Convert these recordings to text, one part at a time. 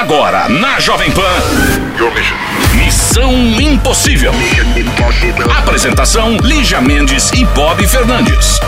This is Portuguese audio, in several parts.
Agora, na Jovem Pan. Missão Impossível. Apresentação: Lígia Mendes e Bob Fernandes.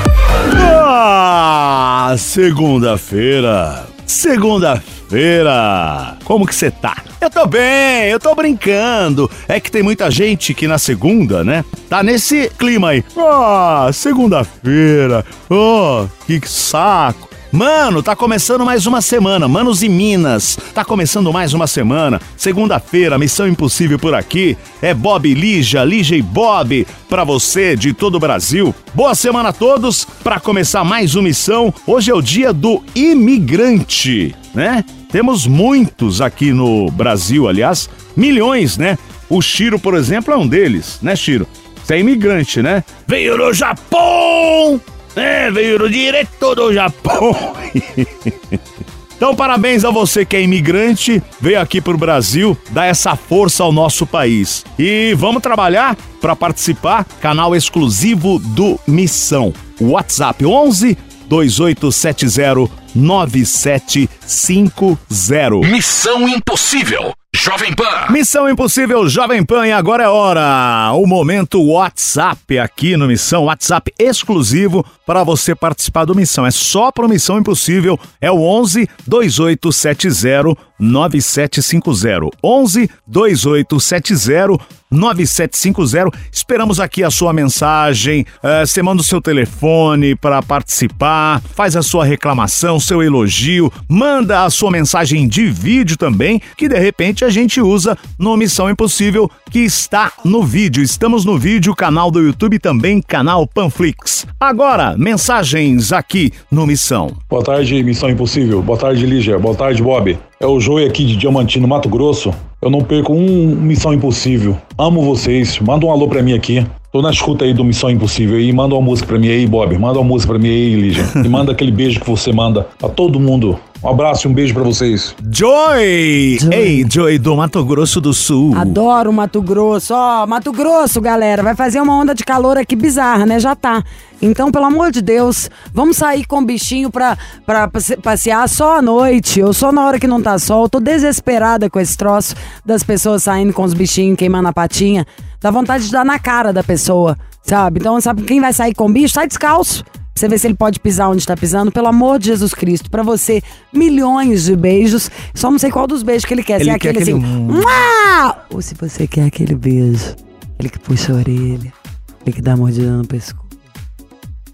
Ah, segunda-feira. Segunda-feira. Como que você tá? Eu tô bem, eu tô brincando. É que tem muita gente que na segunda, né? Tá nesse clima aí. Ah, segunda-feira. Oh, que saco. Mano, tá começando mais uma semana. Manos e Minas, tá começando mais uma semana. Segunda-feira, Missão Impossível por aqui. É Bob Lígia, Lígia e Bob, pra você de todo o Brasil. Boa semana a todos. Pra começar mais uma missão, hoje é o dia do imigrante, né? Temos muitos aqui no Brasil, aliás, milhões, né? O Chiro, por exemplo, é um deles, né, Chiro? Você é imigrante, né? Veio do Japão! É, veio direto do Japão. Então, parabéns a você que é imigrante, veio aqui pro Brasil dar essa força ao nosso país. E vamos trabalhar para participar, canal exclusivo do Missão. WhatsApp 11 2870 9750. Missão Impossível. Jovem Pan. Missão Impossível Jovem Pan e agora é hora. O momento WhatsApp aqui no Missão, WhatsApp exclusivo para você participar do Missão. É só para Missão Impossível, é o 11 2870 9750. 11 2870 9750. Esperamos aqui a sua mensagem. Uh, você manda o seu telefone para participar, faz a sua reclamação, seu elogio, manda a sua mensagem de vídeo também, que de repente a gente usa no Missão Impossível, que está no vídeo. Estamos no vídeo, canal do YouTube também, canal Panflix. Agora, mensagens aqui no Missão. Boa tarde, Missão Impossível. Boa tarde, Lígia. Boa tarde, Bob. É o Joey aqui de Diamantino, Mato Grosso. Eu não perco um Missão Impossível. Amo vocês. Manda um alô pra mim aqui. Tô na escuta aí do Missão Impossível e manda uma música pra mim aí, Bob. Manda uma música pra mim aí, Lígia. E manda aquele beijo que você manda pra todo mundo. Um abraço e um beijo pra vocês. Joy! Joy. Ei, Joy do Mato Grosso do Sul. Adoro o Mato Grosso. Ó, Mato Grosso, galera, vai fazer uma onda de calor aqui bizarra, né? Já tá. Então, pelo amor de Deus, vamos sair com o bichinho pra, pra passe- passear só à noite ou só na hora que não tá sol. Tô desesperada com esse troço das pessoas saindo com os bichinhos queimando a patinha. Dá vontade de dar na cara da pessoa, sabe? Então, sabe quem vai sair com o bicho? Sai descalço. Você ver se ele pode pisar onde tá pisando. Pelo amor de Jesus Cristo. Pra você, milhões de beijos. Só não sei qual dos beijos que ele quer. se Ele é quer aquele aquele assim. "Mua!" Ou se você quer aquele beijo. Aquele que puxa a orelha. Aquele que dá mordida no pescoço.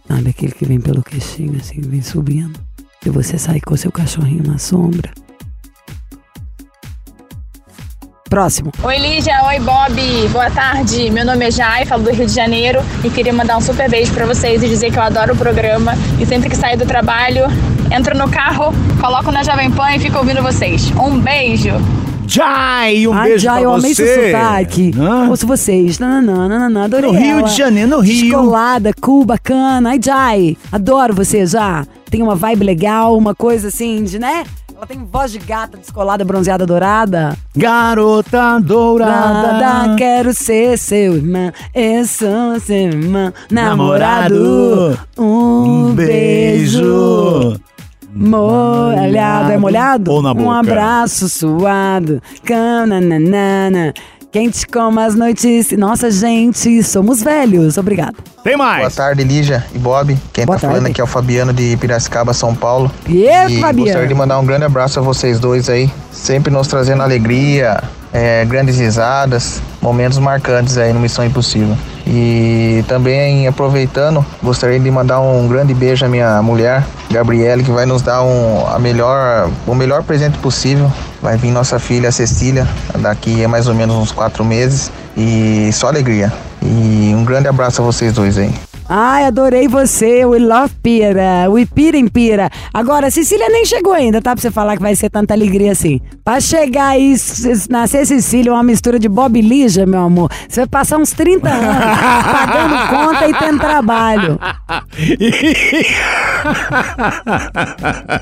Sabe, aquele que vem pelo queixinho, assim, vem subindo. E você sai com seu cachorrinho na sombra. Próximo. Oi Lígia, oi Bob, boa tarde. Meu nome é Jai, falo do Rio de Janeiro e queria mandar um super beijo pra vocês e dizer que eu adoro o programa e sempre que saio do trabalho, entro no carro, coloco na Jovem Pan e fico ouvindo vocês. Um beijo. Jai, um Ai, beijo já, pra eu amei você. seu sotaque. Hã? Ouço vocês. Nananã, nananã, adorei No Rio ela. de Janeiro, no Rio. Descolada, cool, bacana. Ai, Jai, adoro você já. Tem uma vibe legal, uma coisa assim de, né? Ela tem voz de gata, descolada, bronzeada, dourada. Garota Dourada, dourada. quero ser seu irmão. Eu sou seu irmão. Namorado. Um beijo. Molhado, é molhado? Ou na boca? Um abraço suado. Cananana. Quente como as noites. Nossa, gente, somos velhos. Obrigada. Tem Boa mais. tarde, Lígia e Bob. Quem Boa tá falando tarde. aqui é o Fabiano de Piracicaba, São Paulo. E, e Fabiano? gostaria de mandar um grande abraço a vocês dois aí, sempre nos trazendo alegria, é, grandes risadas, momentos marcantes aí no Missão Impossível. E também aproveitando, gostaria de mandar um grande beijo à minha mulher, Gabriele, que vai nos dar um, a melhor, o melhor presente possível. Vai vir nossa filha Cecília, daqui a mais ou menos uns quatro meses. E só alegria. E um grande abraço a vocês dois aí. Ai, adorei você. We love Pira. We Pira em Pira. Agora, Cecília nem chegou ainda, tá? Pra você falar que vai ser tanta alegria assim. Pra chegar aí, nascer Cecília, uma mistura de Bob e Lígia, meu amor, você vai passar uns 30 anos pagando conta e tendo trabalho.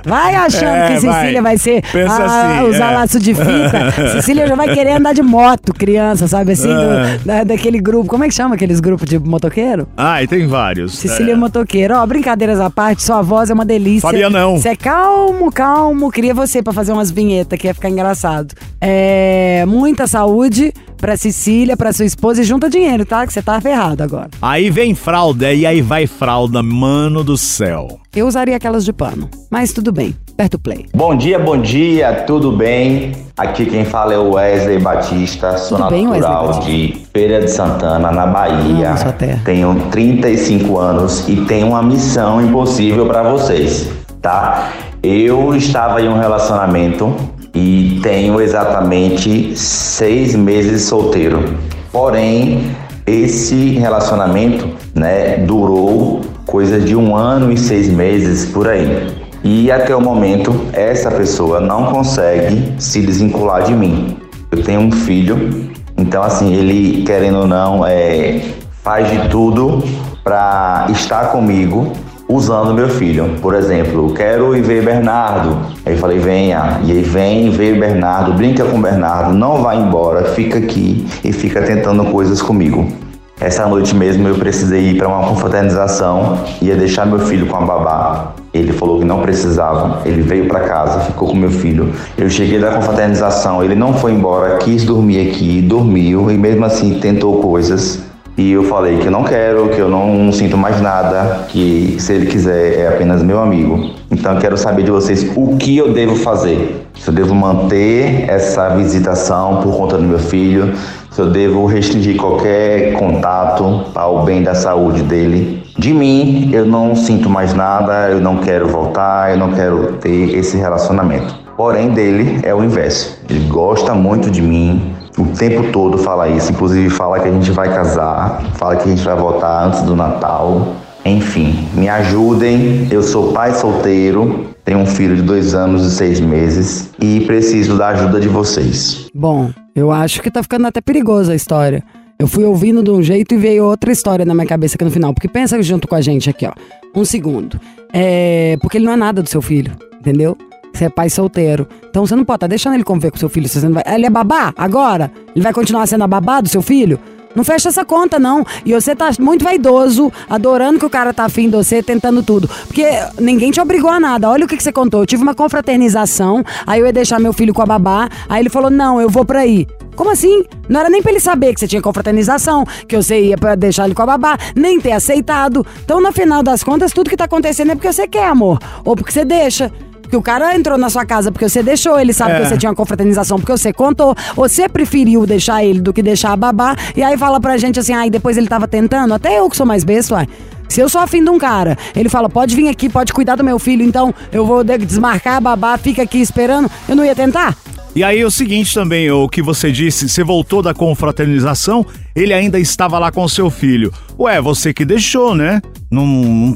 Vai achando É, que Cecília vai, vai. ser Pensa ah, assim, usar é. laço de fita. Cecília já vai querer andar de moto, criança, sabe assim? do- É. da- daquele grupo. Como é que chama aqueles grupos de motoqueiro? Ah, e tem vários. Cecília É. Motoqueira. Ó, brincadeiras à parte, sua voz é uma delícia. Sabia não. Você é calmo, calmo. Queria você pra fazer umas vinhetas que ia ficar engraçado. É, muita saúde pra Cecília, pra sua esposa e junta dinheiro, tá? Que você tá ferrado agora. Aí vem fralda, e aí vai fralda, mano do céu. Eu usaria aquelas de pano, mas tudo bem. Aperta o play. Bom dia, bom dia, tudo bem? Aqui quem fala é o Wesley Batista, sou Tudo bem, natural Batista? de Feira de Santana, na Bahia. Amo sua terra. Tenho 35 anos e tenho uma missão impossível para vocês, tá? Eu estava em um relacionamento e tenho exatamente seis meses solteiro. Porém, esse relacionamento, né, durou coisa de um ano e seis meses por aí. E até o momento, essa pessoa não consegue se desvincular de mim. Eu tenho um filho, então assim, ele querendo ou não, é, faz de tudo para estar comigo usando meu filho. Por exemplo, quero ir ver Bernardo. Aí eu falei, venha. E aí vem, vê Bernardo, brinca com Bernardo, não vai embora, fica aqui e fica tentando coisas comigo. Essa noite mesmo eu precisei ir para uma confraternização, ia deixar meu filho com a babá. Ele falou que não precisava. Ele veio para casa, ficou com meu filho. Eu cheguei da confraternização, ele não foi embora, quis dormir aqui, dormiu e mesmo assim tentou coisas. E eu falei que eu não quero, que eu não sinto mais nada, que se ele quiser é apenas meu amigo. Então eu quero saber de vocês o que eu devo fazer. Se eu devo manter essa visitação por conta do meu filho, se eu devo restringir qualquer contato para o bem da saúde dele. De mim, eu não sinto mais nada, eu não quero voltar, eu não quero ter esse relacionamento. Porém, dele é o inverso. Ele gosta muito de mim, o tempo todo fala isso, inclusive fala que a gente vai casar, fala que a gente vai voltar antes do Natal. Enfim, me ajudem. Eu sou pai solteiro, tenho um filho de dois anos e seis meses e preciso da ajuda de vocês. Bom, eu acho que tá ficando até perigosa a história. Eu fui ouvindo de um jeito e veio outra história na minha cabeça aqui no final. Porque pensa junto com a gente aqui, ó. Um segundo. É. Porque ele não é nada do seu filho, entendeu? Você é pai solteiro. Então você não pode estar deixando ele conviver com seu filho. Você não vai... Ele é babá agora? Ele vai continuar sendo a babá do seu filho? Não fecha essa conta, não. E você tá muito vaidoso, adorando que o cara tá afim de você, tentando tudo. Porque ninguém te obrigou a nada. Olha o que, que você contou. Eu tive uma confraternização, aí eu ia deixar meu filho com a babá, aí ele falou: não, eu vou pra aí. Como assim? Não era nem pra ele saber que você tinha confraternização, que você ia pra deixar ele com a babá, nem ter aceitado. Então, no final das contas, tudo que tá acontecendo é porque você quer, amor. Ou porque você deixa. Porque o cara entrou na sua casa porque você deixou, ele sabe É. que você tinha uma confraternização porque você contou. Você preferiu deixar ele do que deixar a babá. E aí fala pra gente assim, ai, depois ele tava tentando. Até eu que sou mais besta, uai. Se eu sou afim de um cara, ele fala, pode vir aqui, pode cuidar do meu filho, então eu vou de- desmarcar a babá, fica aqui esperando. Eu não ia tentar? E aí o seguinte também, o que você disse, você voltou da confraternização, ele ainda estava lá com seu filho. Ué, você que deixou, né? Não,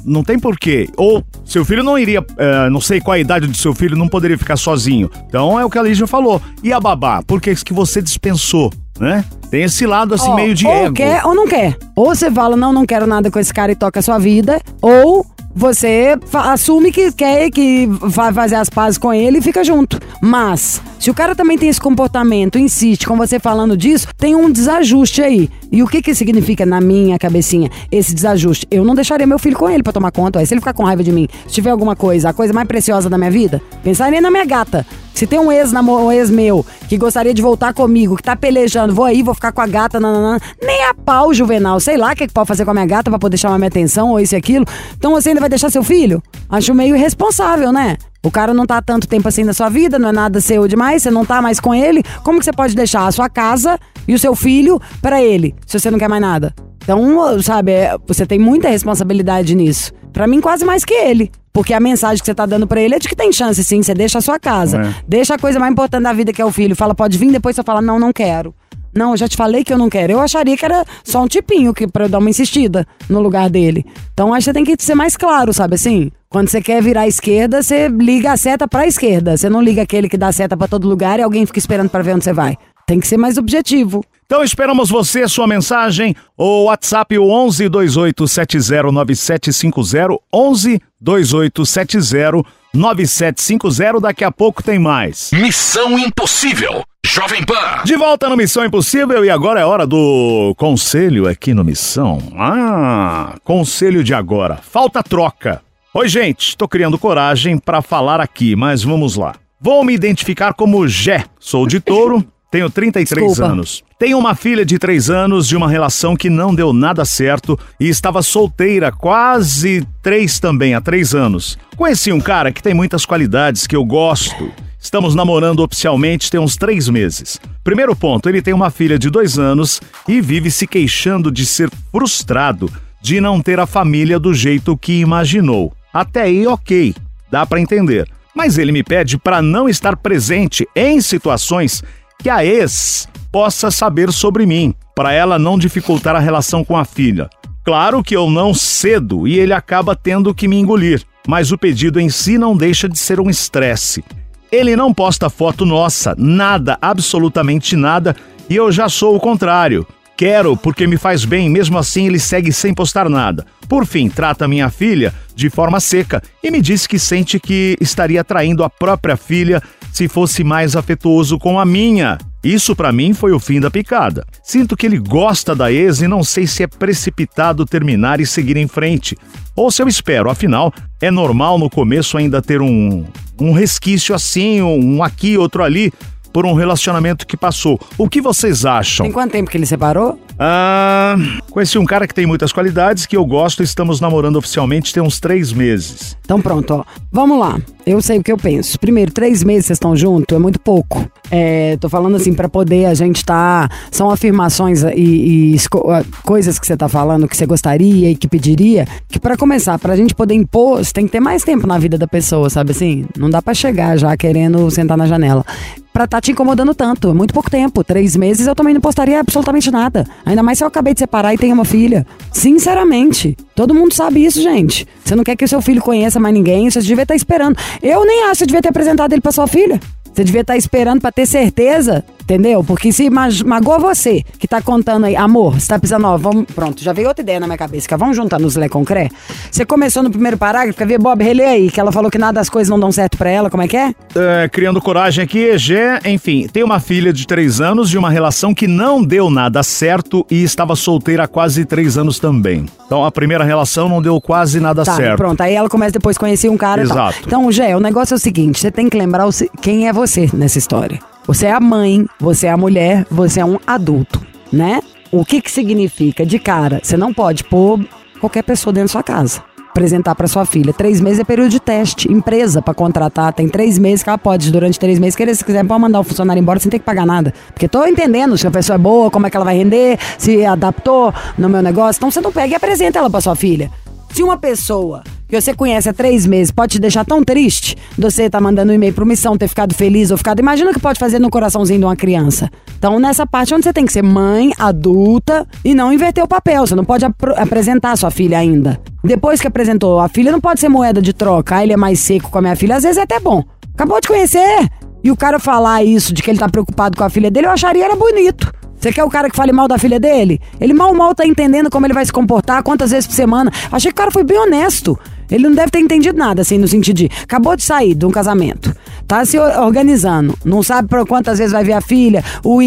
não tem porquê. Ou seu filho não iria, eh, não sei qual a idade do seu filho, não poderia ficar sozinho. Então é o que a Lígia falou. E a babá? Por que que você dispensou, né? Tem esse lado assim Ó, meio de ou ego. quer ou não quer. Ou você fala, não, não quero nada com esse cara e toca a sua vida. Ou você assume que quer, que vai fazer as pazes com ele e fica junto. Mas, se o cara também tem esse comportamento, insiste com você falando disso, tem um desajuste aí. E o que que significa na minha cabecinha esse desajuste? Eu não deixaria meu filho com ele pra tomar conta. Aí se ele ficar com raiva de mim, se tiver alguma coisa, a coisa mais preciosa da minha vida, pensaria na minha gata. Se tem um ex, um ex meu que gostaria de voltar comigo, que tá pelejando, vou aí, vou ficar com a gata, nananã, nem a pau, Juvenal. Sei lá o que, que pode fazer com a minha gata pra poder chamar minha atenção, ou isso e aquilo. Então você ainda vai deixar seu filho? Acho meio irresponsável, né? O cara não tá tanto tempo assim na sua vida, não é nada seu demais, você não tá mais com ele. Como que você pode deixar a sua casa e o seu filho pra ele, se você não quer mais nada? Então, sabe, é, você tem muita responsabilidade nisso. Pra mim, quase mais que ele. Porque a mensagem que você tá dando pra ele é de que tem chance, sim. Você deixa a sua casa. É. Deixa a coisa mais importante da vida, que é o filho. Fala, pode vir, depois você fala, não, não quero. Não, eu já te falei que eu não quero. Eu acharia que era só um tipinho que pra eu dar uma insistida no lugar dele. Então acho que você tem que ser mais claro, sabe assim? Quando você quer virar à esquerda, você liga a seta pra esquerda. Você não liga aquele que dá a seta pra todo lugar e alguém fica esperando pra ver onde você vai. Tem que ser mais objetivo. Então esperamos você, sua mensagem, o WhatsApp o 11 2870 9750, 11 2870 9750, daqui a pouco tem mais. Missão Impossível. Jovem Pan. De volta no Missão Impossível e agora é hora do conselho aqui no Missão. Ah, conselho de agora. Falta troca. Oi, gente, tô criando coragem pra falar aqui, mas vamos lá. Vou me identificar como Jé. Sou de touro, tenho 33 Desculpa. anos. Tenho uma filha de 3 anos de uma relação que não deu nada certo e estava solteira quase 3 também, há 3 anos. Conheci um cara que tem muitas qualidades que eu gosto. Estamos namorando oficialmente tem uns três meses. Primeiro ponto, ele tem uma filha de dois anos e vive se queixando de ser frustrado de não ter a família do jeito que imaginou. Até aí, ok, dá pra entender. Mas ele me pede pra não estar presente em situações que a ex possa saber sobre mim, pra ela não dificultar a relação com a filha. Claro que eu não cedo e ele acaba tendo que me engolir, mas o pedido em si não deixa de ser um estresse. Ele não posta foto nossa, nada, absolutamente nada, e eu já sou o contrário. Quero porque me faz bem, mesmo assim ele segue sem postar nada. Por fim, trata minha filha de forma seca e me disse que sente que estaria traindo a própria filha se fosse mais afetuoso com a minha. Isso pra mim foi o fim da picada. Sinto que ele gosta da ex e não sei se é precipitado terminar e seguir em frente. Ou se eu espero, afinal, é normal no começo ainda ter um, um resquício assim, um aqui, outro ali, por um relacionamento que passou. O que vocês acham? Tem quanto tempo que ele separou? Ah, conheci um cara que tem muitas qualidades, que eu gosto, estamos namorando oficialmente tem uns três meses. Então pronto, ó. Vamos lá. Eu sei o que eu penso. Primeiro, três meses vocês estão juntos é muito pouco. É, tô falando assim, pra poder a gente tá. São afirmações e, e ah, coisas que você tá falando que você gostaria e que pediria. Que pra começar, pra gente poder impor, você tem que ter mais tempo na vida da pessoa, sabe assim? Não dá pra chegar já querendo sentar na janela. Pra tá te incomodando tanto. É muito pouco tempo. Três meses eu também não postaria absolutamente nada. Ainda mais se eu acabei de separar e tenho uma filha. Sinceramente. Todo mundo sabe isso, gente. Você não quer que o seu filho conheça mais ninguém, você devia estar esperando. Eu nem acho que você devia ter apresentado ele pra sua filha. Você devia estar esperando pra ter certeza, entendeu? Porque se ma magoa você, que tá contando aí, amor, você tá precisando, ó, vamos, pronto, já veio outra ideia na minha cabeça, que é, vamos juntar nos Lé Concré? Você começou no primeiro parágrafo, quer ver, Bob, relê aí, que ela falou que nada das coisas não dão certo pra ela, como é que é? É, criando coragem aqui, Gé, enfim, tem uma filha de três anos de uma relação que não deu nada certo e estava solteira há quase três anos também. Então a primeira relação não deu quase nada Tá, certo. pronto. Aí ela começa depois a conhecer um cara. Exato. Então, Gé, o negócio é o seguinte: você tem que lembrar quem é você nessa história. Você é a mãe, você é a mulher, você é um adulto, né? O que que significa? De cara, você não pode pôr qualquer pessoa dentro da sua casa. Apresentar pra sua filha. Três meses é período de teste. Empresa pra contratar. Tem três meses que ela pode, durante três meses, querer, se quiser, pode mandar o funcionário embora sem ter que pagar nada. Porque tô entendendo se a pessoa é boa, como é que ela vai render, se adaptou no meu negócio. Então você não pega e apresenta ela pra sua filha. Se uma pessoa que você conhece há três meses pode te deixar tão triste, você tá mandando um e-mail pro missão, ter ficado feliz ou ficado. Imagina o que pode fazer no coraçãozinho de uma criança. Então, nessa parte onde você tem que ser mãe, adulta e não inverter o papel. Você não pode apro- apresentar sua filha ainda. Depois que apresentou, a filha não pode ser moeda de troca. Ah, ele é mais seco com a minha filha. Às vezes é até bom. Acabou de conhecer. E o cara falar isso, de que ele tá preocupado com a filha dele, eu acharia era bonito. Você quer o cara que fale mal da filha dele? Ele mal mal tá entendendo como ele vai se comportar, quantas vezes por semana. Achei que o cara foi bem honesto. Ele não deve ter entendido nada, assim, no sentido de acabou de sair de um casamento, tá se or- organizando, não sabe por quantas vezes vai ver a filha, o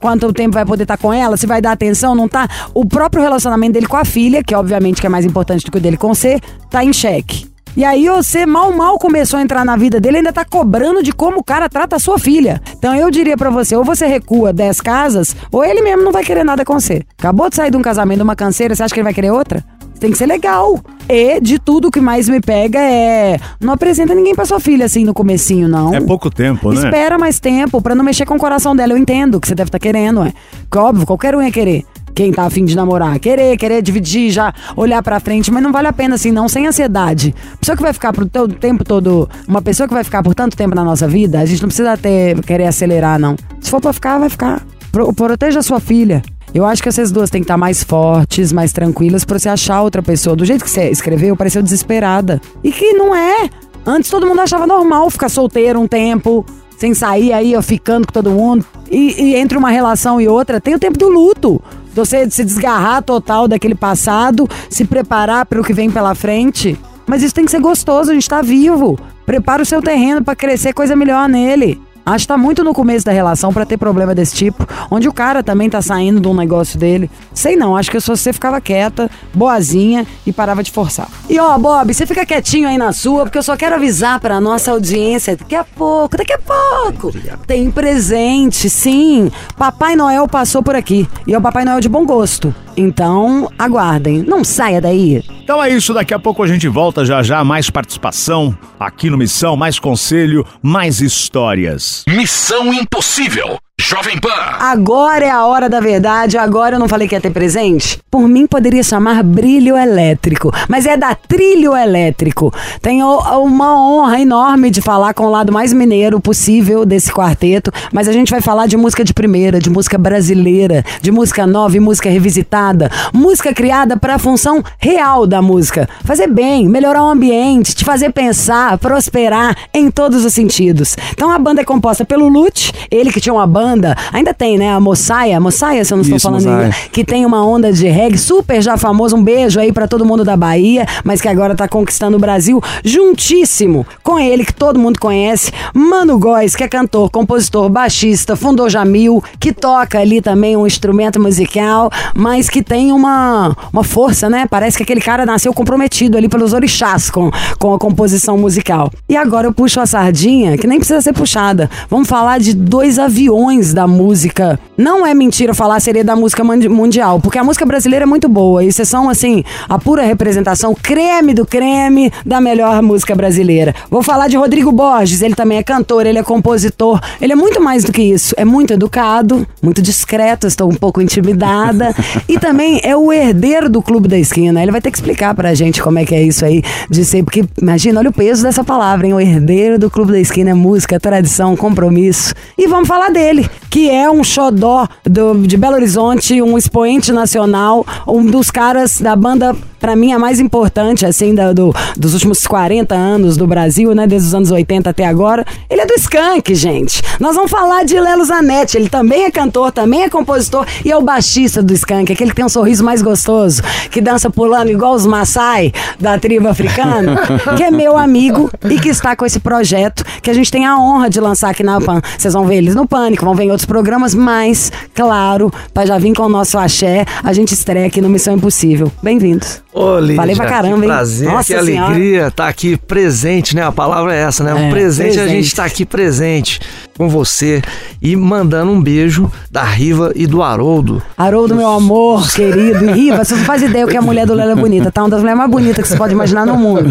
quanto tempo vai poder estar com ela, se vai dar atenção, não tá. O próprio relacionamento dele com a filha, que obviamente que é mais importante do que o dele com você, tá em xeque. E aí você mal mal começou a entrar na vida dele, ainda tá cobrando de como o cara trata a sua filha. Então eu diria pra você, ou você recua 10 casas, ou ele mesmo não vai querer nada com você. Acabou de sair de um casamento, uma canseira, você acha que ele vai querer outra? Tem que ser legal. E de tudo o que mais me pega é. Não apresenta ninguém pra sua filha assim no comecinho, não. É pouco tempo, né? Espera mais tempo pra não mexer com o coração dela. Eu entendo que você deve estar querendo, é. Que óbvio, qualquer um ia querer. Quem tá afim de namorar, querer, querer dividir, já olhar pra frente, mas não vale a pena assim, não, sem ansiedade. Pessoa que vai ficar pro teu tempo todo, uma pessoa que vai ficar por tanto tempo na nossa vida, a gente não precisa ter, querer acelerar, não. Se for pra ficar, vai ficar. Pro- proteja a sua filha. Eu acho que essas duas têm que estar mais fortes, mais tranquilas, pra você achar outra pessoa. Do jeito que você escreveu, pareceu desesperada. E que não é. Antes todo mundo achava normal ficar solteiro um tempo, sem sair aí, ó, ficando com todo mundo. E, e entre uma relação e outra, tem o tempo do luto. Você se desgarrar total daquele passado, se preparar para o que vem pela frente. Mas isso tem que ser gostoso, a gente tá vivo. Prepara o seu terreno pra crescer coisa melhor nele. Acho que tá muito no começo da relação pra ter problema desse tipo, onde o cara também tá saindo de um negócio dele. Sei não, acho que se você ficava quieta, boazinha e parava de forçar. E ó, Bob, você fica quietinho aí na sua, porque eu só quero avisar pra nossa audiência, daqui a pouco, daqui a pouco, tem presente, sim. Papai Noel passou por aqui, e é o Papai Noel de bom gosto. Então, aguardem, não saia daí. Então é isso, daqui a pouco a gente volta já já, mais participação aqui no Missão, mais conselho, mais histórias. Missão Impossível. Jovem Pan. Agora é a hora da verdade, agora eu não falei que ia ter presente? Por mim poderia chamar brilho elétrico, mas é da trilho elétrico. Tenho uma honra enorme de falar com o lado mais mineiro possível desse quarteto, mas a gente vai falar de música de primeira, de música brasileira, de música nova e música revisitada, música criada para a função real da música, fazer bem, melhorar o ambiente, te fazer pensar, prosperar em todos os sentidos. Então a banda é composta pelo Lute, ele que tinha uma banda banda, ainda tem, né? A Moçaia, Moçaia, se eu não estou Isso, falando em que tem uma onda de reggae super já famoso. Um beijo aí pra todo mundo da Bahia, mas que agora tá conquistando o Brasil juntíssimo com ele, que todo mundo conhece, Mano Góes, que é cantor, compositor, baixista, fundou Jamil, que toca ali também um instrumento musical, mas que tem uma, uma força, né? Parece que aquele cara nasceu comprometido ali pelos orixás com, com a composição musical. E agora eu puxo a sardinha, que nem precisa ser puxada. Vamos falar de dois aviões da música. Não é mentira falar seria da música mundial, porque a música brasileira é muito boa. E vocês são, assim, a pura representação, creme do creme da melhor música brasileira. Vou falar de Rodrigo Borges, ele também é cantor, ele é compositor. Ele é muito mais do que isso. É muito educado, muito discreto, estou um pouco intimidada. e também é o herdeiro do Clube da Esquina. Ele vai ter que explicar pra gente como é que é isso aí de ser, porque imagina, olha o peso dessa palavra, hein? O herdeiro do Clube da Esquina é música, tradição, compromisso. E vamos falar dele, que é um xodó do- de Belo Horizonte, um expoente nacional, um dos caras da banda, pra mim, a mais importante, assim, da- do- dos últimos 40 anos do Brasil, né? Desde os anos 80 até agora. Ele é do Skank, gente. Nós vamos falar de Lelo Zanetti. Ele também é cantor, também é compositor e é o baixista do Skank, aquele que tem um sorriso mais gostoso, que dança pulando igual os Maasai da tribo africana, que é meu amigo e que está com esse projeto que a gente tem a honra de lançar aqui na PAN. Vocês vão ver eles no Pânico, vão outros programas, mas, claro, pra já vir com o nosso axé, a gente estreia aqui no Missão Impossível. Bem-vindos. Ô, Lídia, Falei pra caramba, que hein? prazer, Nossa que Senhora. alegria estar aqui presente, né? A palavra é essa, né? Um É, presente, a presente. gente tá aqui presente com você e mandando um beijo da Riva e do Haroldo. Haroldo, meu amor, querido. E Riva, você não faz ideia o que a mulher do Lelo é bonita, tá? Uma das mulheres mais bonitas que você pode imaginar no mundo.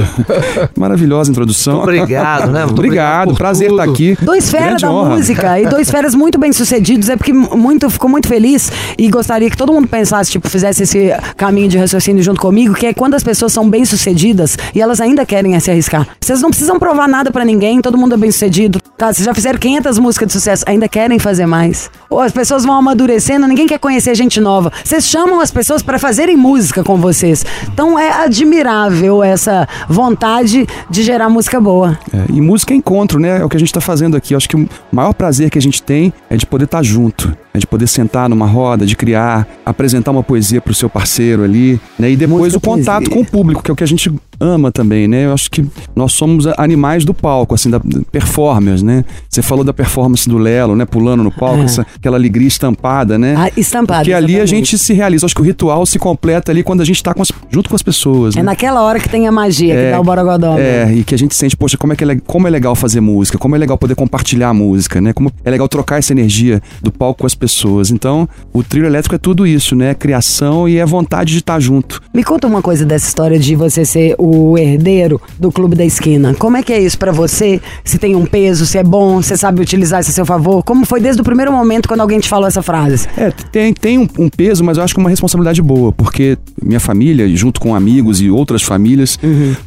Maravilhosa introdução. Obrigado, né? Muito Obrigado, por prazer estar aqui. Dois feras da honra. música e dois feras muito bem sucedidos. É porque muito, ficou muito feliz e gostaria que todo mundo pensasse, tipo, fizesse esse caminho de raciocínio junto comigo, que é quando as pessoas são bem sucedidas e elas ainda querem se arriscar. Vocês não precisam provar nada pra ninguém, todo mundo é bem sucedido. Tá, vocês já fizeram 500 músicas de sucesso, ainda querem fazer mais. Ou as pessoas vão amadurecendo, ninguém quer conhecer gente nova. Vocês chamam as pessoas pra fazerem música com vocês. Então é admirável essa vontade de gerar música boa. É, e música é encontro, né? É o que a gente tá fazendo aqui. Eu acho que o maior prazer que a gente tem é de poder estar junto. De poder sentar numa roda, de criar, apresentar uma poesia pro seu parceiro ali, né? E depois Música, o contato poesia. com o público, que é o que a gente ama também, né? Eu acho que nós somos animais do palco, assim, da performance, né? Você falou da performance do Lelo, né? Pulando no palco, É. essa, aquela alegria estampada, né? Ah, estampada, Porque ali a gente se realiza. Eu Acho que o ritual se completa ali quando a gente tá com as- junto com as pessoas. É né? naquela hora que tem a magia, que É, dá o borogodó. É, e que a gente sente, poxa, como é, que é, como é legal fazer música, como é legal poder compartilhar a música, né? Como é legal trocar essa energia do palco com as pessoas. Então, o trio elétrico é tudo isso, né? Criação e é vontade de estar junto. Me conta uma coisa dessa história de você ser o herdeiro do Clube da Esquina. Como é que é isso pra você? Se tem um peso, se é bom, você sabe utilizar isso a seu favor? Como foi desde o primeiro momento quando alguém te falou essa frase? É, tem, tem um, um peso, mas eu acho que uma responsabilidade boa, porque minha família, junto com amigos e outras famílias,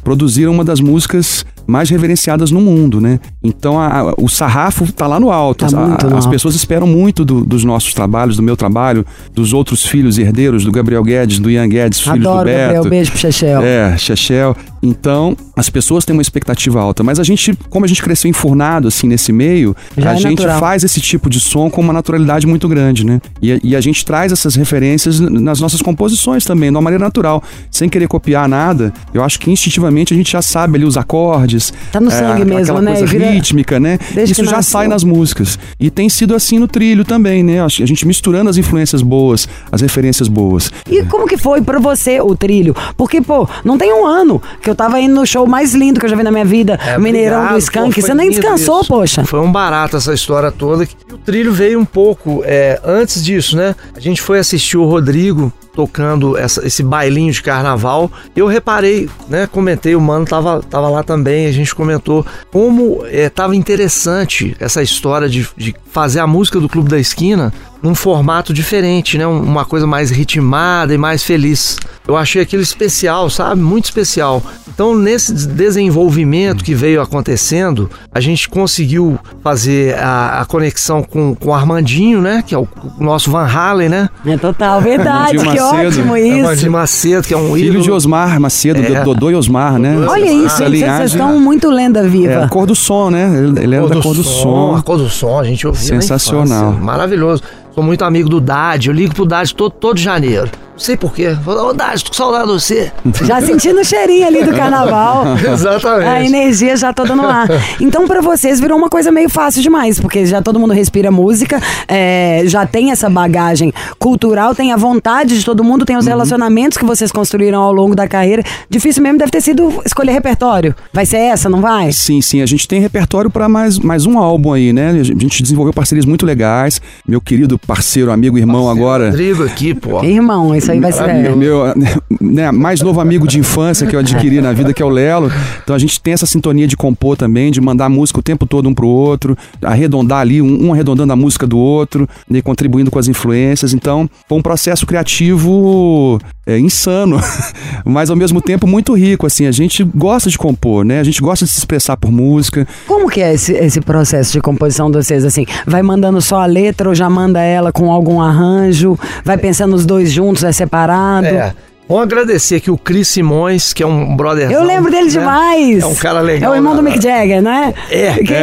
produziram uma das músicas mais reverenciadas no mundo, né? Então a- a- o sarrafo tá lá no alto. Tá As- a- no as alto. pessoas esperam muito do- dos nossos trabalhos, do meu trabalho, dos outros filhos herdeiros, do Gabriel Guedes, do Ian Guedes, filhos Adoro, do Beto. Gabriel. Beijo pro Chechel. É, Chechel. Então, as pessoas têm uma expectativa alta, mas a gente, como a gente cresceu enfurnado assim nesse meio, Já a é gente natural. faz esse tipo de som com uma naturalidade muito grande, né? E, a- e a gente traz essas referências nas nossas composições também, de uma maneira natural, sem querer copiar nada. Eu acho que instintivamente a gente já sabe ali os acordes. Tá no é, sangue mesmo, né? Coisa Vira- rítmica, né? Desde Isso já nasceu. sai nas músicas. E tem sido assim no trilho também, né? A gente misturando as influências boas, as referências boas. E como que foi pra você o trilho? Porque, pô, não tem um ano que eu tava indo no show mais lindo que eu já vi na minha vida, É, o Mineirão obrigado, do Skank. pô, você nem descansou, isso. poxa. Foi um barato essa história toda. E o trilho veio um pouco é, antes disso, né? A gente foi assistir o Rodrigo tocando essa- esse bailinho de carnaval. Eu reparei, né? Comentei, o mano tava, tava lá também. A gente comentou como é, tava interessante essa história de, de fazer a música do Clube da Esquina num formato diferente, né? Um- Uma coisa mais ritmada e mais feliz. Eu achei aquilo especial, sabe? Muito especial. Então, nesse des- desenvolvimento que veio acontecendo, a gente conseguiu fazer a, a conexão com, com o Armandinho, né? Que é o, o nosso Van Halen, né? É total, verdade, Armandinho que Macedo. ótimo Armandinho isso. Macedo, que é um Filho ídolo. de Osmar Macedo, É. do Dodô e Osmar, né? Olha isso, hein? Vocês estão muito lenda É, viva. a cor do som, né? Ele, era da cor do som. A cor do som, a gente ouvia na Sensacional. Maravilhoso. Sou muito amigo do Dade, eu ligo pro Dade todo, todo janeiro. Não sei porquê. Ô, Dade, tô com saudade de você. Já sentindo o cheirinho ali do carnaval. Exatamente. A energia já toda no ar. Então, pra vocês, virou uma coisa meio fácil demais, porque já todo mundo respira música, é, já tem essa bagagem cultural, tem a vontade de todo mundo, tem Uhum. os relacionamentos que vocês construíram ao longo da carreira. Difícil mesmo deve ter sido escolher repertório. Vai ser essa, não vai? Sim, sim. A gente tem repertório para mais, mais um álbum aí, né? A gente desenvolveu parcerias muito legais. Meu querido parceiro, amigo, irmão agora. Rodrigo aqui, pô. Irmão, isso aí vai ser. Meu, meu, né, mais novo amigo de infância que eu adquiri na vida, que é o Lelo. Então a gente tem essa sintonia de compor também, de mandar música o tempo todo um pro outro, arredondar ali, um, um arredondando a música do outro, né, contribuindo com as influências. Então foi um processo criativo é, insano, mas ao mesmo tempo muito rico. Assim, a gente gosta de compor, né? A gente gosta de se expressar por música. Como que é esse, esse processo de composição de vocês? Assim, vai mandando só a letra ou já manda ela com algum arranjo? Vai pensando os dois juntos, é separado? É. Vamos agradecer aqui o Cris Simões, que é um brother. Eu lembro dele demais. É um cara legal. É o irmão do né? Mick Jagger, né? É. Que É.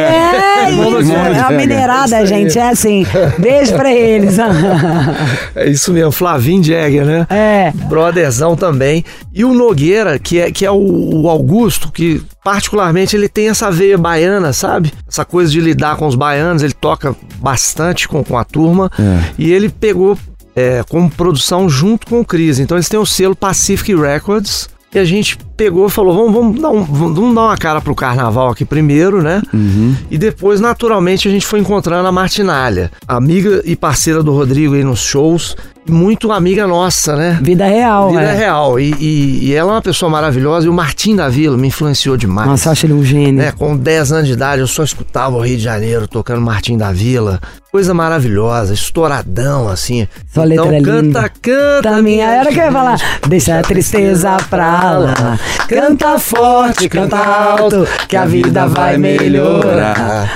é, Irmão do isso. Mick É uma aí. gente. É assim. Beijo pra eles. É isso mesmo, Flavinho Jagger, né? É. Brotherzão também. E o Nogueira, que é, que é o, o Augusto, que particularmente ele tem essa veia baiana, sabe? Essa coisa de lidar com os baianos, ele toca bastante com, com a turma. É. E ele pegou é, como produção junto com o Cris. Então eles têm o selo Pacific Records. E a gente pegou e falou: vamos, vamos, dar, um- vamos dar uma cara pro carnaval aqui primeiro, né? E depois, naturalmente, a gente foi encontrando a Martinalha, amiga e parceira do Rodrigo aí nos shows, muito amiga nossa, né? Vida real, Vida é. real. E, e- e ela é uma pessoa maravilhosa. E o Martim da Vila me influenciou demais. Nossa, acho ele um gênio. né? Com 10 anos de idade, eu só escutava o Rio de Janeiro tocando Martim da Vila. Coisa maravilhosa, estouradão, assim. Sua letra então, é canta, linda. canta, Da minha era que eu ia falar. Deixa a tristeza pra lá. Canta forte, canta alto, que a vida vai melhorar.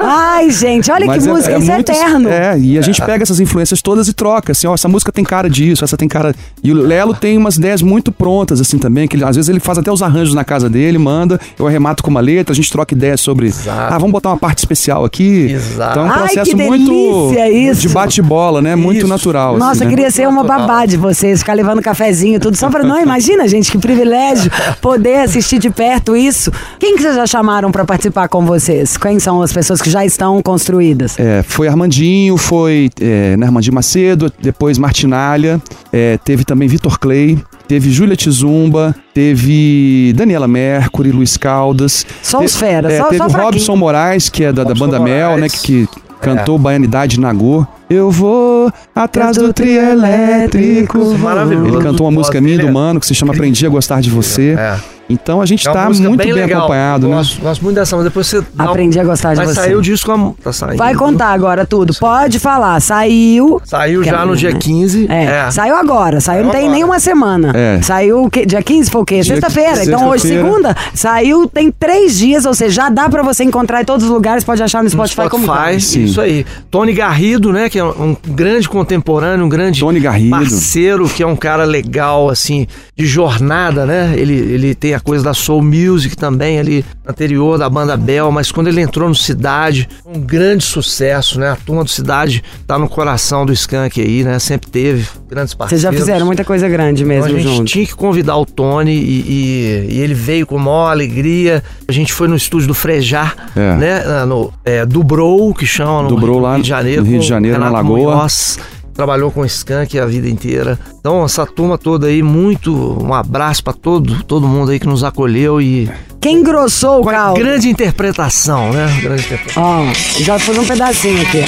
Ai, gente, olha que Mas música, isso é muito- eterno. É, e a gente pega essas influências todas e troca, assim, ó, essa música tem cara disso, essa tem cara... E o Lelo tem umas ideias muito prontas, assim, também, que ele- às vezes ele faz até os arranjos na casa dele, manda, eu arremato com uma letra, a gente troca ideias sobre... Exato. Ah, vamos botar uma parte especial aqui. Exato. Então é um Ai, processo que muito delícia isso. de bate-bola, né? Muito Isso. natural. Nossa, assim, eu né? queria ser uma babá de vocês, ficar levando cafezinho, tudo só pra. Não, imagina, gente, que privilégio poder assistir de perto isso. Quem que vocês já chamaram pra participar com vocês? Quem são as pessoas que já estão construídas? É, foi Armandinho, foi é, né, Armandinho Macedo, depois Martinalha, é, teve também Vitor Clay, teve Júlia Tizumba, teve Daniela Mercury, Luiz Caldas. Só os feras, é, só- Teve só o. Robson Moraes, que é da, da banda Mel, né, Moraes. que, que cantou Baianidade Nagô. Eu vou atrás do trio elétrico. Maravilhoso. Ele cantou uma música minha do é Mano, que se chama Aprendi a Gostar de Você. É. Então a gente É tá muito bem, legal. acompanhado, né? Gosto, gosto muito dessa, mas depois você. Aprendi a gostar de Vai você. sair o disco. Tá saindo. Vai contar agora tudo. Pode falar. Saiu. Saiu Que já é- no dia 15. É, saiu agora, saiu não tem agora. nem uma semana. É. Saiu o quê? Dia 15 foi o quê? Sexta-feira. Então hoje, segunda, saiu tem três dias, ou seja, já dá pra você encontrar em todos os lugares, pode achar no No Spotify, como Spotify, Sim. isso aí. Tony Garrido, né? Que é um grande contemporâneo, um grande Tony Garrido. parceiro, que é um cara legal, assim, de jornada, né? Ele, ele tem a coisa da soul music também ali anterior da banda Bel, mas quando ele entrou no Cidade, um grande sucesso, né? A turma do Cidade tá no coração do Skank aí, né? Sempre teve grandes Vocês parceiros. já fizeram muita coisa grande mesmo Então a gente juntos. tinha que convidar o Tony e, e- e ele veio com maior alegria. A gente foi no estúdio do Frejar, É. né? No, é, do Brou, que chama no Do Brou lá Rio de Janeiro. no Rio de Janeiro, na Lagoa. Munhoz, trabalhou com o Skank a vida inteira. Então, essa turma toda aí, muito um abraço pra todo, todo mundo aí que nos acolheu e Quem engrossou o caldo? grande interpretação, né? Grande interpretação. Ó, já fez um pedacinho aqui.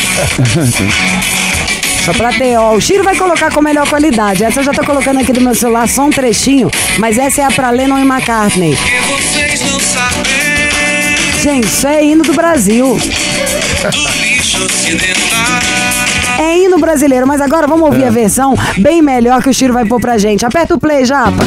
Só pra ter, ó. O Chiro vai colocar com melhor qualidade. Essa eu já tô colocando aqui do meu celular, só um trechinho. Mas essa é a pra Lennon e McCartney. Gente, isso é hino do Brasil. do lixo ocidental. É hino brasileiro, mas agora vamos ouvir a versão bem melhor que o Chiro vai pôr pra gente. Aperta o play, Japa.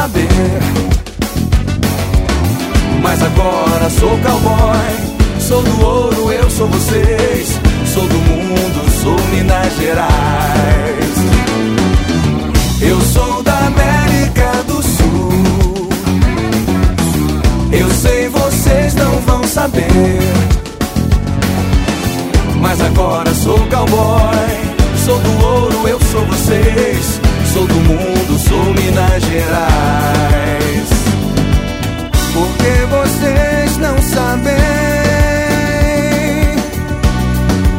Saber. Mas agora sou cowboy. Sou do ouro, eu sou vocês. Sou do mundo, sou Minas Gerais. Eu sou da América do Sul. Eu sei, vocês não vão saber. Mas agora sou cowboy. Sou do ouro, eu sou vocês. Sou do mundo, sou Minas Gerais. Porque vocês não sabem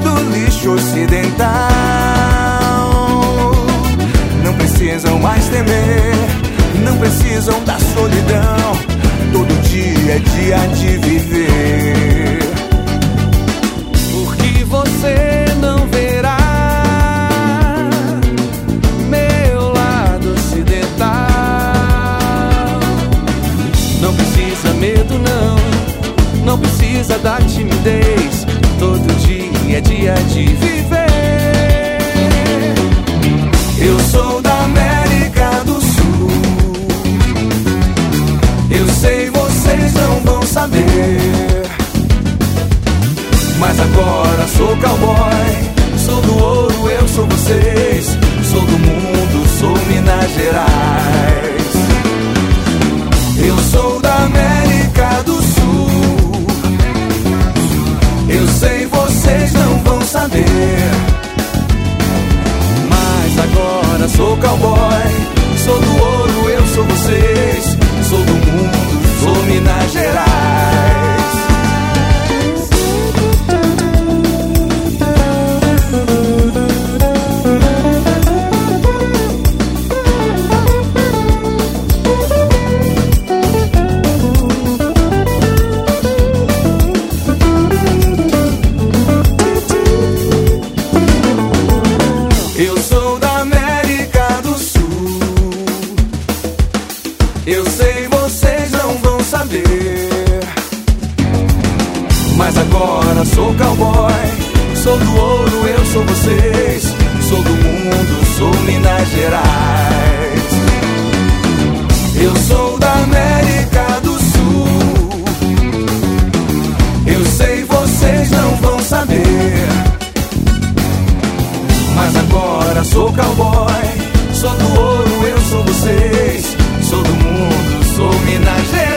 do lixo ocidental. Não precisam mais temer, não precisam da solidão. Todo dia é dia de viver. Da timidez. Todo dia é dia de viver. Eu sou da América do Sul. Eu sei, vocês não vão saber. Mas agora sou cowboy. Sou do ouro, eu sou vocês. Sou do mundo, sou Minas Gerais. Eu sou da América Mas agora sou cowboy. Sou do ouro, eu sou vocês. Sou do mundo, sou Minas Gerais. Sou cowboy. Sou do ouro, eu sou vocês. Sou do mundo, sou Minas Gerais. Eu sou da América do Sul. Eu sei, vocês não vão saber. Mas agora sou cowboy. Sou do ouro, eu sou vocês. Sou do mundo, sou Minas Gerais.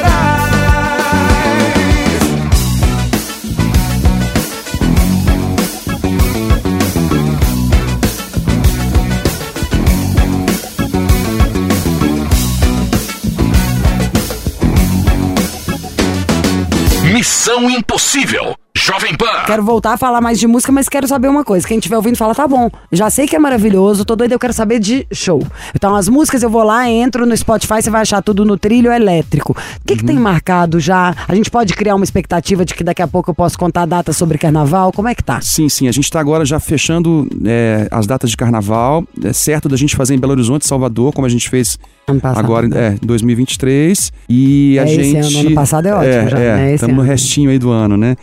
Missão Impossível. Jovem Pan. Quero voltar a falar mais de música, mas quero saber uma coisa. Quem estiver ouvindo fala, tá bom. Já sei que é maravilhoso, tô doida, eu quero saber de show. Então, as músicas eu vou lá, entro no Spotify, você vai achar tudo no trilho elétrico. O que, que tem marcado já? A gente pode criar uma expectativa de que daqui a pouco eu posso contar datas sobre carnaval? Como é que tá? Sim, sim. A gente está agora já fechando é, as datas de carnaval. É certo da gente fazer em Belo Horizonte, Salvador, como a gente fez Ano passado. agora é 2023. E a É, esse gente. ano, ano passado é ótimo já, né? Esse Estamos no restinho aí do ano, né?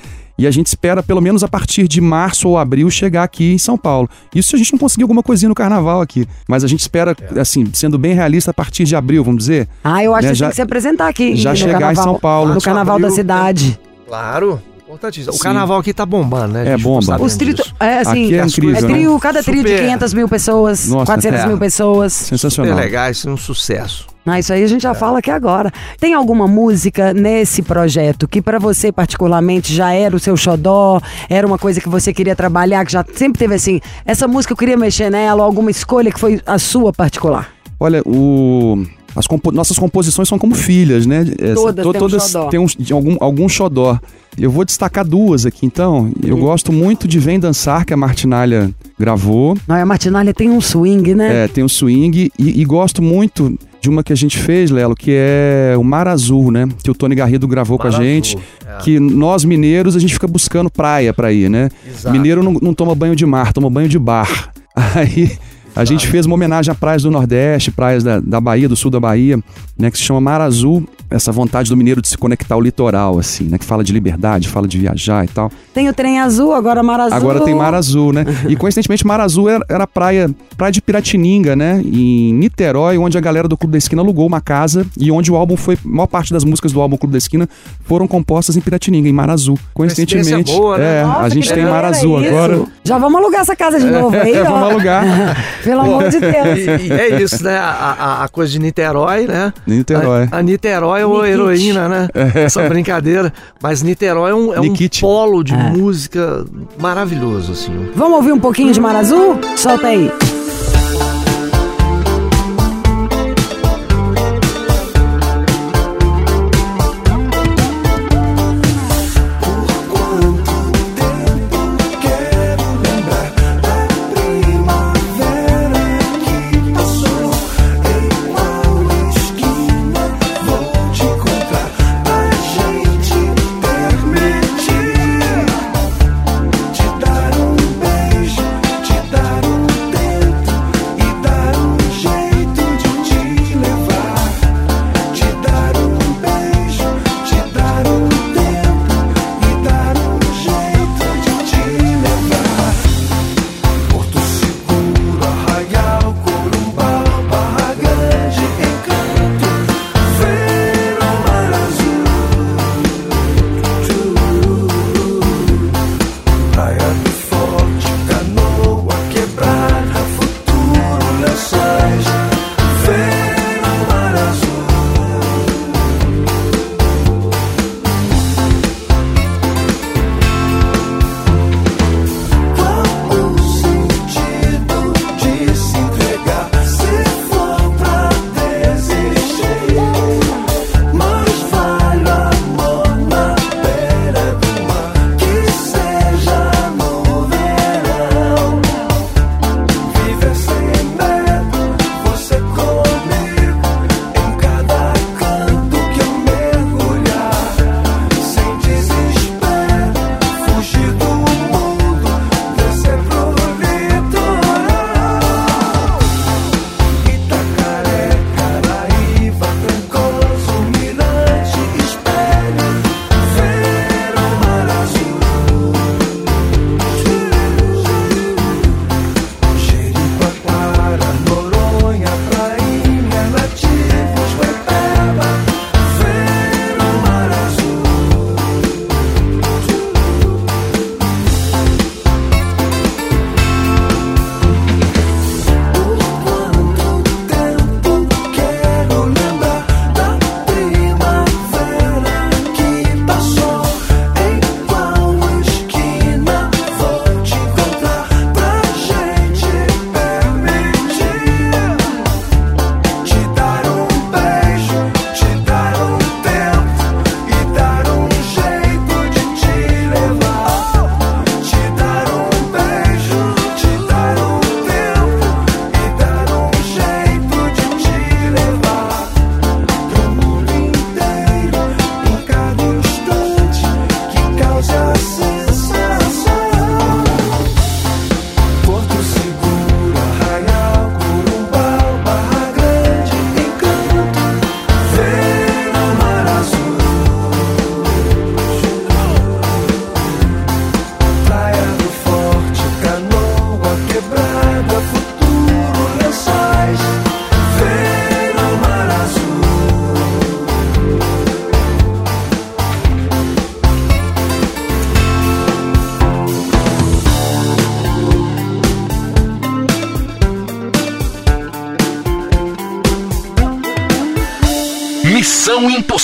E a gente espera, pelo menos a partir de março ou abril, chegar aqui em São Paulo. Isso se a gente não conseguir alguma coisinha no carnaval aqui. Mas a gente espera, assim, sendo bem realista, a partir de abril, vamos dizer. Ah, eu acho Né, que já- tem que se apresentar aqui. já no chegar em carnaval, São Paulo. No carnaval da Abril, cidade. Claro, importantíssimo. O Sim. carnaval aqui tá bombando, né? É, bomba. Os trio, é assim, Aqui é incrível, é né? trio, cada trio de Super. 500 mil pessoas, Nossa, 400 é. mil pessoas. Sensacional. Super legal, isso é um sucesso. Ah, isso aí a gente já fala aqui agora. Tem alguma música nesse projeto que pra você particularmente já era o seu xodó, era uma coisa que você queria trabalhar, que já sempre teve assim, essa música eu queria mexer nela, ou alguma escolha que foi a sua particular? Olha, o. As compo- nossas composições são como filhas, né? É, Todas to- um todas têm um, de algum, algum xodó. Eu vou destacar duas aqui, então. Eu gosto muito de Vem Dançar, que a Martinalha gravou. Não, a Martinalha tem um swing, né? É, tem o swing. E, e gosto muito de uma que a gente fez, Lelo, que é o Mar Azul, né? Que o Tony Garrido gravou Mar com a Azul, gente. é. Que nós mineiros, a gente fica buscando praia pra ir, né? Exato. Mineiro não, não toma banho de mar, toma banho de bar. Aí a gente fez uma homenagem a praias do Nordeste, praias da, da Bahia, do sul da Bahia, né? Que se chama Mar Azul. Essa vontade do mineiro de se conectar ao litoral, assim, né? Que fala de liberdade, fala de viajar e tal. Tem o trem azul, agora Mar Azul. Agora tem Mar Azul, né? E coincidentemente, Mar Azul era, era praia, praia de Piratininga, né? Em Niterói, onde a galera do Clube da Esquina alugou uma casa e onde o álbum foi. A maior parte das músicas do álbum Clube da Esquina foram compostas em Piratininga, em Mar Azul. Coincidentemente. Boa, né? É, Nossa, a gente tem Mar Azul isso. agora. Já vamos alugar essa casa de novo aí, ó. Vamos alugar. Pelo amor de Deus. E, e é isso, né? A, a- a coisa de Niterói, né? Niterói. A, a Niterói é uma heroína, né? Essa brincadeira. Mas Niterói é um, é um polo de É. música maravilhoso, assim. Vamos ouvir um pouquinho de Mar Azul? Solta aí.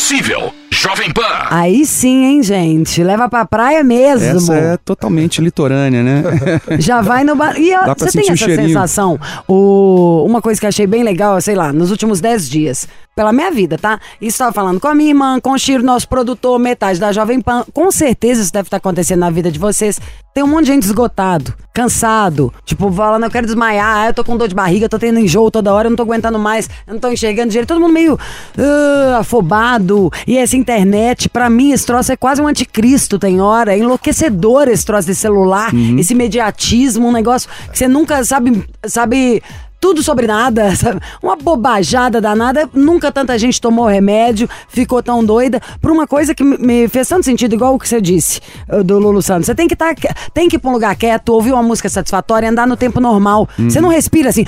Missão Impossível. Jovem Pan. Aí sim, hein, gente? Leva pra praia mesmo. Essa é totalmente litorânea, né? Já vai no bar. E você tem essa cheirinho. sensação? O... Uma coisa que achei bem legal, sei lá, nos últimos 10 dias, pela minha vida, tá? Estava falando com a minha irmã, com o Chiro, nosso produtor, metade da Jovem Pan. Com certeza isso deve estar acontecendo na vida de vocês. Tem um monte de gente esgotado, cansado, tipo, falando, eu quero desmaiar, eu tô com dor de barriga, eu tô tendo enjoo toda hora, eu não tô aguentando mais, eu não tô enxergando direito. Todo mundo meio ah, afobado. E essa internet, pra mim, esse troço é quase um anticristo, tem hora. É enlouquecedor esse troço de celular, esse imediatismo, um negócio que você nunca sabe, sabe tudo sobre nada, sabe? Uma bobajada danada. Nunca tanta gente tomou remédio, ficou tão doida por uma coisa que me- fez tanto sentido, igual o que você disse eh, do Lulu Santos. Você tem que estar, tem que ir pra um lugar quieto, ouvir uma música satisfatória e andar no tempo normal. Você não respira assim.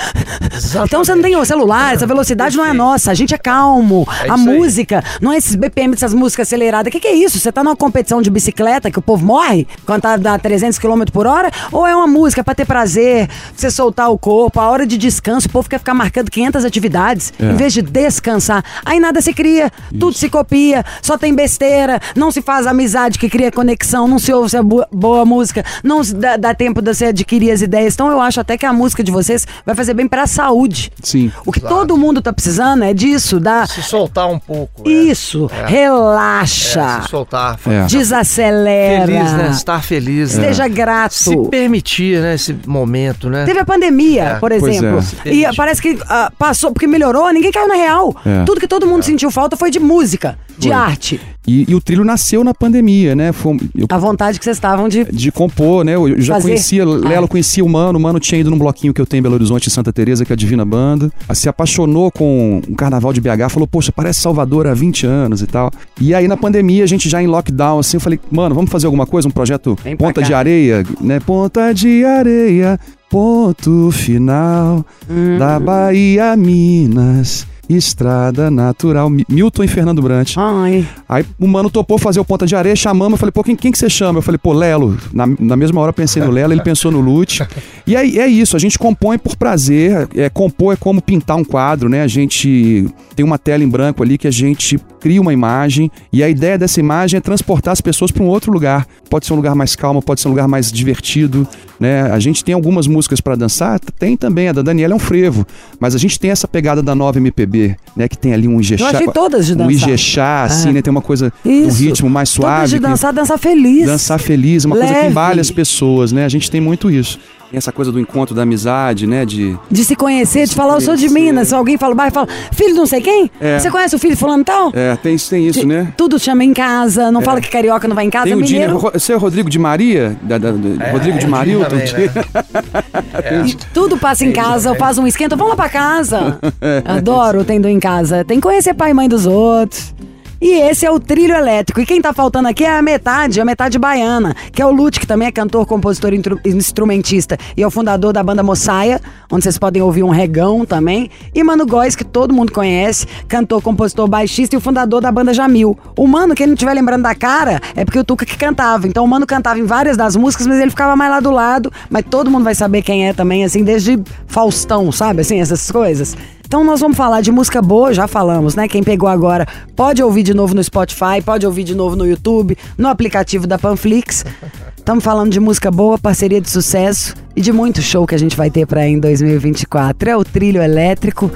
Então você não tem o celular, essa velocidade não é nossa, a gente é calmo. É a isso aí. música, não é esses BPM dessas músicas aceleradas. O que, que é isso? Você tá numa competição de bicicleta que o povo morre quando tá a 300 km por hora? Ou é uma música pra ter prazer, pra você soltar o corpo, a hora de descanso, o povo quer ficar marcando 500 atividades É. em vez de descansar. Aí nada se cria, tudo se copia, só tem besteira, não se faz amizade que cria conexão, não se ouve se é boa, boa música, não se dá, dá tempo de você adquirir as ideias. Então eu acho até que a música de vocês vai fazer bem pra saúde. Sim. O que todo mundo tá precisando é disso, da Se soltar um pouco. né? isso, É. relaxa, É, se soltar. É. desacelera, Feliz, né? Estar feliz. né? esteja grato. Se permitir, né? Esse momento, né? Teve a pandemia, É, por pois exemplo. É. E parece que ah, passou, porque melhorou, ninguém caiu na real. É. Tudo que todo mundo sentiu falta foi de música, de Foi. arte. E, e o trilho nasceu na pandemia, né? Foi, eu A vontade que vocês estavam de. de compor, né? Eu já Fazer? conhecia, Lelo Ah. conhecia o Mano, o Mano tinha ido num bloquinho que eu tenho em Belo Horizonte, em Santa Teresa, que é a Divina Banda. Ah, Se apaixonou com um carnaval de BH, falou, poxa, parece Salvador há 20 anos e tal. E aí na pandemia, a gente já em lockdown, assim, eu falei, mano, vamos fazer alguma coisa, um projeto Vem pra Ponta cá. de Areia, né? Ponta de Areia, ponto final Hum. da Bahia, Minas. Estrada Natural, Mi- Milton e Fernando Brant. Ai. Aí o mano topou fazer o Ponta de Areia, chamamos, eu falei, pô, quem, quem que você chama? Eu falei, pô, Lelo. Na, na mesma hora eu pensei no Lelo, ele pensou no Lute. E aí é isso, a gente compõe por prazer, é, compor é como pintar um quadro, né? A gente tem uma tela em branco ali que a gente cria uma imagem e a ideia dessa imagem é transportar as pessoas para um outro lugar. Pode ser um lugar mais calmo, pode ser um lugar mais divertido, né? A gente tem algumas músicas para dançar, tem também, a da Daniela é um frevo, mas a gente tem essa pegada da nova MPB, né? Que tem ali um Ijexá. Eu achei todas de um dançar. Ijexá, assim, É. né? Tem uma coisa do Isso. ritmo mais Todas suave. de que- dançar, dançar feliz. dançar feliz, uma coisa que Leve. embale as pessoas, né? A gente tem muito isso. Tem essa coisa do encontro da amizade, né? De De se conhecer, de falar, eu sou de conhecer. Minas. Se alguém fala bairro, fala, filho de não sei quem? É. Você conhece o filho fulano tal? é, tem, tem isso, De- né? Tudo chama em casa, não fala que carioca não vai em casa, Tem o Dini, mineiro. Ro- você é o Rodrigo de Maria? Da, da- da- Rodrigo de é o Maria? O também, né? Tudo passa em casa, faz um esquenta, vamos lá pra casa. Adoro tendo em casa. Tem que conhecer pai e mãe dos outros. E esse é o trilho elétrico. E quem tá faltando aqui é a metade, a metade baiana, que é o Lute, que também é cantor, compositor instrumentista. E é o fundador da banda Moçaia, onde vocês podem ouvir um regão também. E Mano Góes, que todo mundo conhece, cantor, compositor, baixista e o fundador da banda Jamil. O Mano, quem não estiver lembrando da cara, é porque o Tuca que cantava. Então o Mano cantava em várias das músicas, mas ele ficava mais lá do lado. Mas todo mundo vai saber quem é também, assim, desde Faustão, sabe? Assim, essas coisas. Então nós vamos falar de música boa, já falamos, né? Quem pegou agora pode ouvir de novo no Spotify, pode ouvir de novo no YouTube, no aplicativo da Panflix. Estamos falando de música boa, parceria de sucesso e de muito show que a gente vai ter para em 2024. É o trilho elétrico.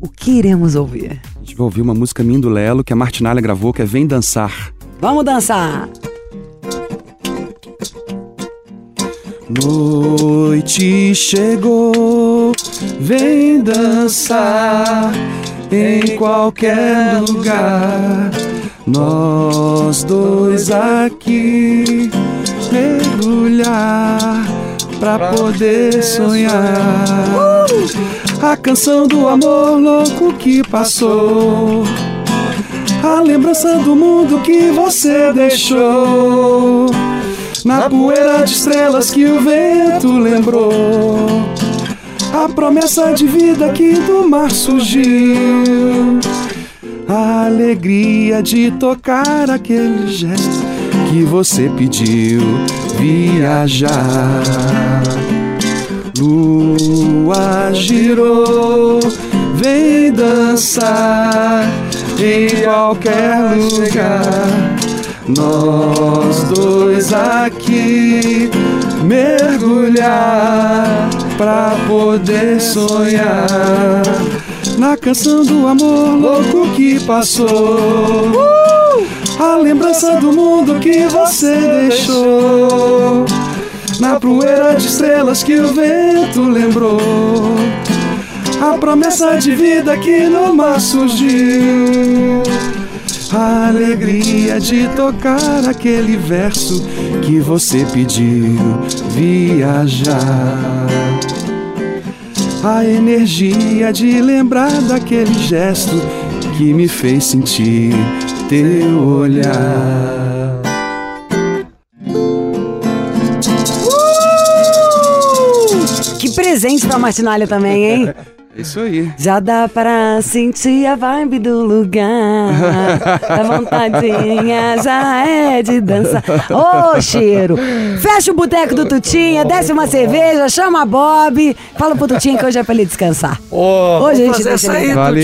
O que iremos ouvir? A gente vai ouvir uma música minha do Lelo, que a Martinalha gravou, que é Vem Dançar. Vamos dançar! Noite chegou, vem dançar em qualquer lugar. Nós dois aqui mergulhar pra poder sonhar. A canção do amor louco que passou. A lembrança do mundo que você deixou. Na poeira de estrelas que o vento lembrou. A promessa de vida que do mar surgiu. A alegria de tocar aquele gesto que você pediu viajar. Lua girou, vem dançar em qualquer lugar. Nós dois aqui mergulhar pra poder sonhar na canção do amor louco que passou. A lembrança do mundo que você deixou. Na poeira de estrelas que o vento lembrou. A promessa de vida que no mar surgiu. A alegria de tocar aquele verso que você pediu viajar. A energia de lembrar daquele gesto que me fez sentir teu olhar. Que presente pra Martinalha também, hein? Isso aí. Já dá pra sentir a vibe do lugar. A vontadinha já é de dançar. Ô, cheiro! Fecha o boteco do Tutinha, desce uma cerveja, chama a Bob. Fala pro Tutinha que hoje é pra ele descansar. hoje a gente deixa ele Valeu.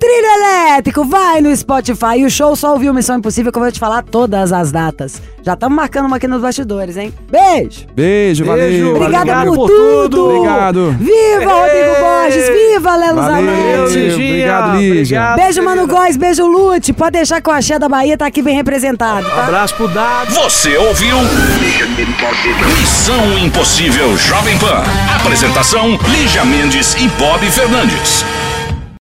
Trilho elétrico, vai no Spotify. E o show só ouviu Missão Impossível que eu vou te falar todas as datas. Já estamos marcando uma aqui nos bastidores, hein? Beijo! Beijo, Beijo. valeu. Obrigada Obrigado por, por tudo! tudo. Obrigado. Viva Rodrigo Ê! Borges! Viva Lelo Zanetti! Obrigado, Lígia. Obrigado, Beijo, Mano. Góes, beijo, Lute. Pode deixar que o Axé da Bahia tá aqui bem representado, tá? Abraço pro Dado. Você ouviu? Missão Impossível Jovem Pan. Apresentação: Lígia Mendes e Bob Fernandes.